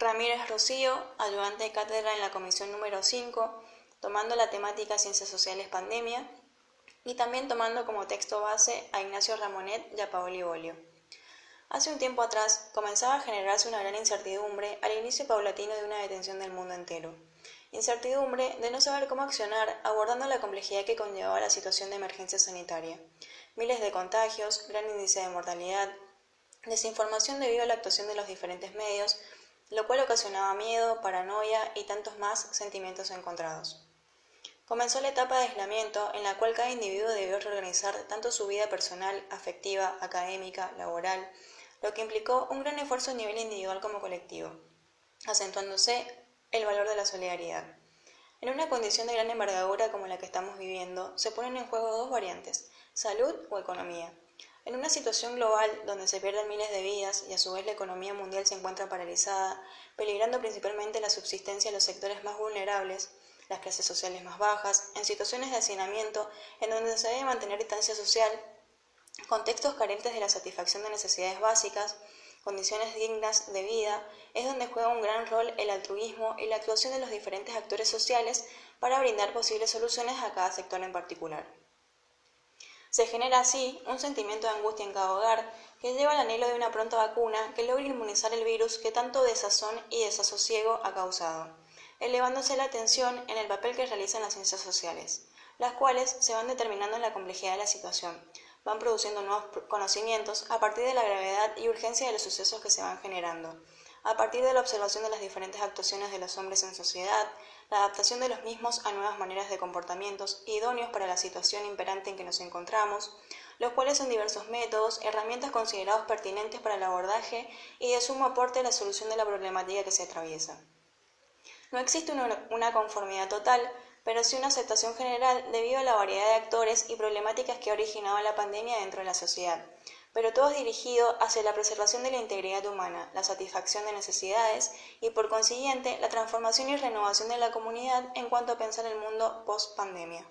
Ramírez Rocío, ayudante de cátedra en la comisión número 5, tomando la temática Ciencias Sociales Pandemia y también tomando como texto base a Ignacio Ramonet y a Paoli Bolio. Hace un tiempo atrás comenzaba a generarse una gran incertidumbre al inicio paulatino de una detención del mundo entero. Incertidumbre de no saber cómo accionar abordando la complejidad que conllevaba la situación de emergencia sanitaria. Miles de contagios, gran índice de mortalidad, desinformación debido a la actuación de los diferentes medios, lo cual ocasionaba miedo, paranoia y tantos más sentimientos encontrados. Comenzó la etapa de aislamiento en la cual cada individuo debió reorganizar tanto su vida personal, afectiva, académica, laboral, lo que implicó un gran esfuerzo a nivel individual como colectivo, acentuándose el valor de la solidaridad. En una condición de gran envergadura como la que estamos viviendo, se ponen en juego dos variantes, salud o economía. En una situación global donde se pierden miles de vidas y a su vez la economía mundial se encuentra paralizada, peligrando principalmente la subsistencia de los sectores más vulnerables, las clases sociales más bajas, en situaciones de hacinamiento en donde se debe mantener distancia social, contextos carentes de la satisfacción de necesidades básicas, condiciones dignas de vida, es donde juega un gran rol el altruismo y la actuación de los diferentes actores sociales para brindar posibles soluciones a cada sector en particular. Se genera así un sentimiento de angustia en cada hogar que lleva al anhelo de una pronta vacuna que logre inmunizar el virus que tanto desazón y desasosiego ha causado, elevándose la atención en el papel que realizan las ciencias sociales, las cuales se van determinando en la complejidad de la situación, van produciendo nuevos conocimientos a partir de la gravedad y urgencia de los sucesos que se van generando, a partir de la observación de las diferentes actuaciones de los hombres en sociedad, la adaptación de los mismos a nuevas maneras de comportamientos idóneos para la situación imperante en que nos encontramos, los cuales son diversos métodos, herramientas considerados pertinentes para el abordaje y de sumo aporte a la solución de la problemática que se atraviesa. No existe una conformidad total, pero sí una aceptación general debido a la variedad de actores y problemáticas que ha originado la pandemia dentro de la sociedad, pero todo es dirigido hacia la preservación de la integridad humana, la satisfacción de necesidades y, por consiguiente, la transformación y renovación de la comunidad en cuanto a pensar el mundo post-pandemia.